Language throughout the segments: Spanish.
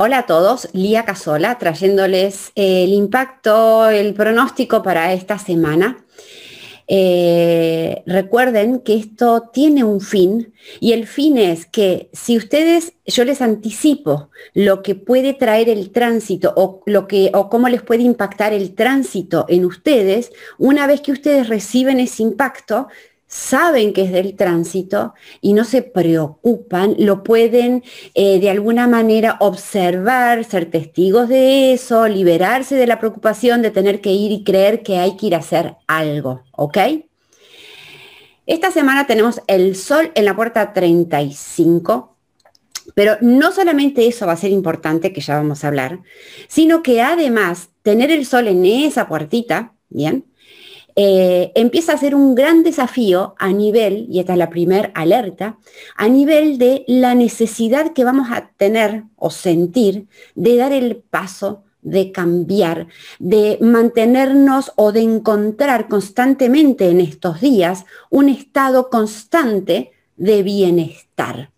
Hola a todos, Lía Casola, trayéndoles el impacto, el pronóstico para esta semana. Eh, recuerden que esto tiene un fin y el fin es que si ustedes, yo les anticipo lo que puede traer el tránsito o, lo que, o cómo les puede impactar el tránsito en ustedes, una vez que ustedes reciben ese impacto, saben que es del tránsito y no se preocupan, lo pueden eh, de alguna manera observar, ser testigos de eso, liberarse de la preocupación de tener que ir y creer que hay que ir a hacer algo, ¿ok? Esta semana tenemos el sol en la puerta 35, pero no solamente eso va a ser importante, que ya vamos a hablar, sino que además tener el sol en esa puertita, ¿bien? Eh, empieza a ser un gran desafío a nivel, y esta es la primera alerta, a nivel de la necesidad que vamos a tener o sentir de dar el paso de cambiar, de mantenernos o de encontrar constantemente en estos días un estado constante de bienestar.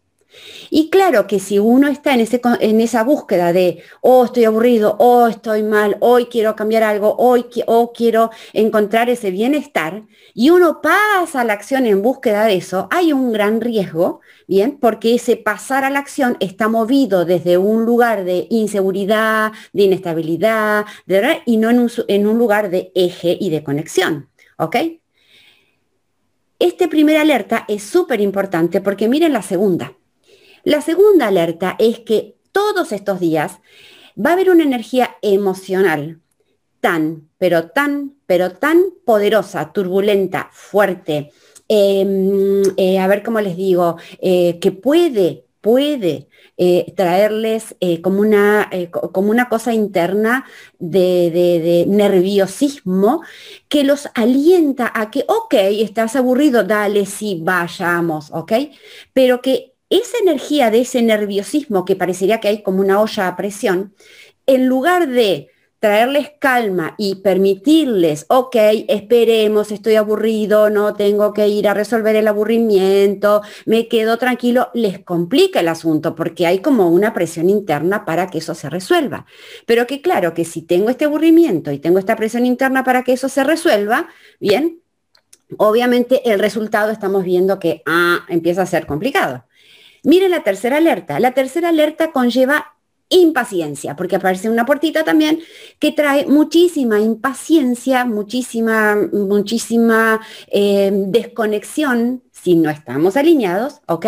Y claro que si uno está en, ese, en esa búsqueda de, oh, estoy aburrido, oh, estoy mal, hoy quiero cambiar algo, hoy oh, quiero encontrar ese bienestar, y uno pasa a la acción en búsqueda de eso, hay un gran riesgo, ¿bien? Porque ese pasar a la acción está movido desde un lugar de inseguridad, de inestabilidad, y no en un, en un lugar de eje y de conexión, ¿ok? Este primer alerta es súper importante porque miren la segunda. La segunda alerta es que todos estos días va a haber una energía emocional tan, pero tan, pero tan poderosa, turbulenta, fuerte, em, eh, a ver cómo les digo, eh, que puede, puede eh, traerles como, una, como una cosa interna de, de, nerviosismo que los alienta a que, ok, estás aburrido, dale, sí, vayamos, ok, pero que esa energía de ese nerviosismo que parecería que hay como una olla a presión, en lugar de traerles calma y permitirles, ok, esperemos, estoy aburrido, no tengo que ir a resolver el aburrimiento, me quedo tranquilo, les complica el asunto porque hay como una presión interna para que eso se resuelva. Pero que claro, que si tengo este aburrimiento y tengo esta presión interna para que eso se resuelva, bien, obviamente el resultado estamos viendo que ah, empieza a ser complicado. Miren la tercera alerta. La tercera alerta conlleva impaciencia, porque aparece una puertita también que trae muchísima impaciencia, muchísima, muchísima eh, desconexión si no estamos alineados, ¿ok?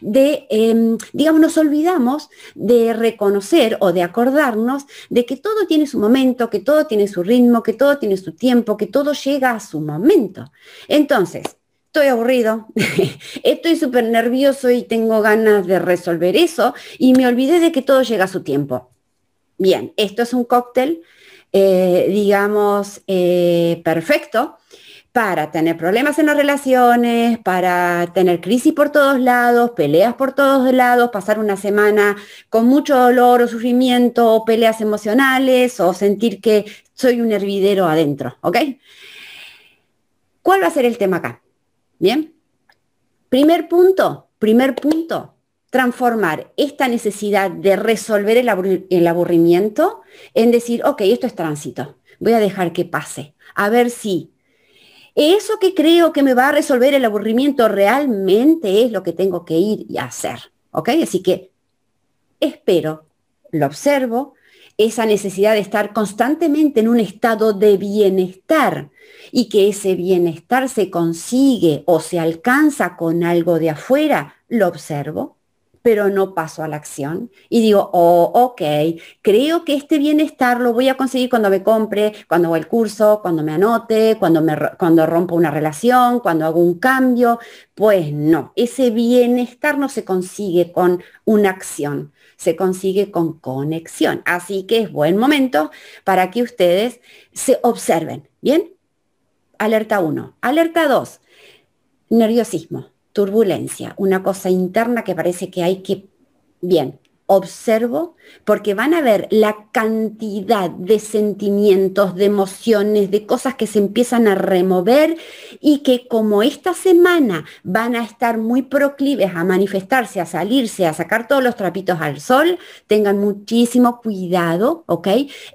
De, em, digamos, nos olvidamos de reconocer o de acordarnos de que todo tiene su momento, que todo tiene su ritmo, que todo tiene su tiempo, que todo llega a su momento. Entonces, estoy aburrido, estoy súper nervioso y tengo ganas de resolver eso y me olvidé de que todo llega a su tiempo. Bien, esto es un cóctel, eh, digamos, eh, perfecto para tener problemas en las relaciones, para tener crisis por todos lados, peleas por todos lados, pasar una semana con mucho dolor o sufrimiento o peleas emocionales o sentir que soy un hervidero adentro, ¿ok? ¿Cuál va a ser el tema acá? Bien. Primer punto, primer punto, transformar esta necesidad de resolver el, aburrimiento en decir, ok, esto es tránsito, voy a dejar que pase, a ver si eso que creo que me va a resolver el aburrimiento realmente es lo que tengo que ir y hacer, ¿ok? Así que espero, lo observo, esa necesidad de estar constantemente en un estado de bienestar y que ese bienestar se consigue o se alcanza con algo de afuera, lo observo, pero no paso a la acción y digo, oh, ok, creo que este bienestar lo voy a conseguir cuando me compre, cuando hago el curso, cuando me anote, cuando, cuando rompo una relación, cuando hago un cambio. Pues no, ese bienestar no se consigue con una acción, se consigue con conexión. Así que es buen momento para que ustedes se observen. ¿Bien? Alerta 1. Alerta 2. Nerviosismo, turbulencia, una cosa interna que parece que hay que, bien, observo, porque van a ver la cantidad de sentimientos, de emociones, de cosas que se empiezan a remover y que como esta semana van a estar muy proclives a manifestarse, a salirse, a sacar todos los trapitos al sol, tengan muchísimo cuidado, ¿ok?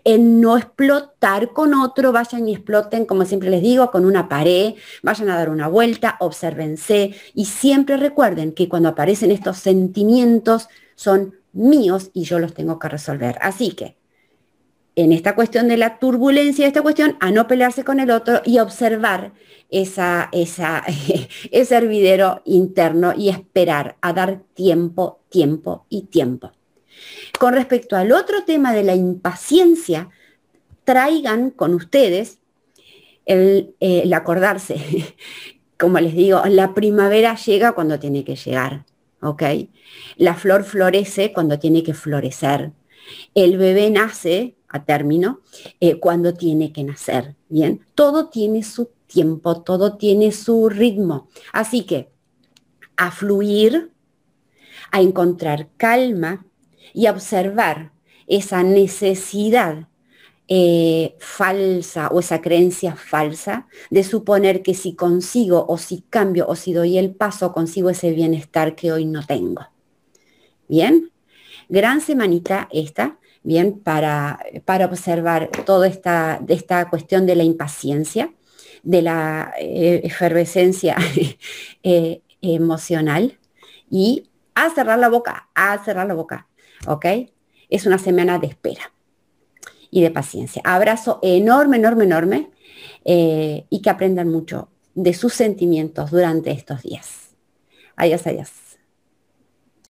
En no explotar con otro, vayan y exploten, como siempre les digo, con una pared, vayan a dar una vuelta, obsérvense y siempre recuerden que cuando aparecen estos sentimientos son míos y yo los tengo que resolver. Así que en esta cuestión de la turbulencia, esta cuestión, a no pelearse con el otro y observar esa, esa, ese hervidero interno y esperar a dar tiempo, tiempo y tiempo. Con respecto al otro tema de la impaciencia, traigan con ustedes el, el acordarse. Como les digo, la primavera llega cuando tiene que llegar. ¿Ok? La flor florece cuando tiene que florecer. El bebé nace a término eh, cuando tiene que nacer, ¿bien? Todo tiene su tiempo, todo tiene su ritmo. Así que a fluir, a encontrar calma y a observar esa necesidad eh, falsa o esa creencia falsa de suponer que si consigo o si cambio o si doy el paso consigo ese bienestar que hoy no tengo. Bien, gran semanita esta, bien, para, para observar toda esta, esta cuestión de la impaciencia, de la eh, efervescencia eh, emocional y a cerrar la boca, a cerrar la boca, ¿ok? Es una semana de espera y de paciencia. Abrazo enorme, enorme, enorme eh, y que aprendan mucho de sus sentimientos durante estos días. Adiós, adiós.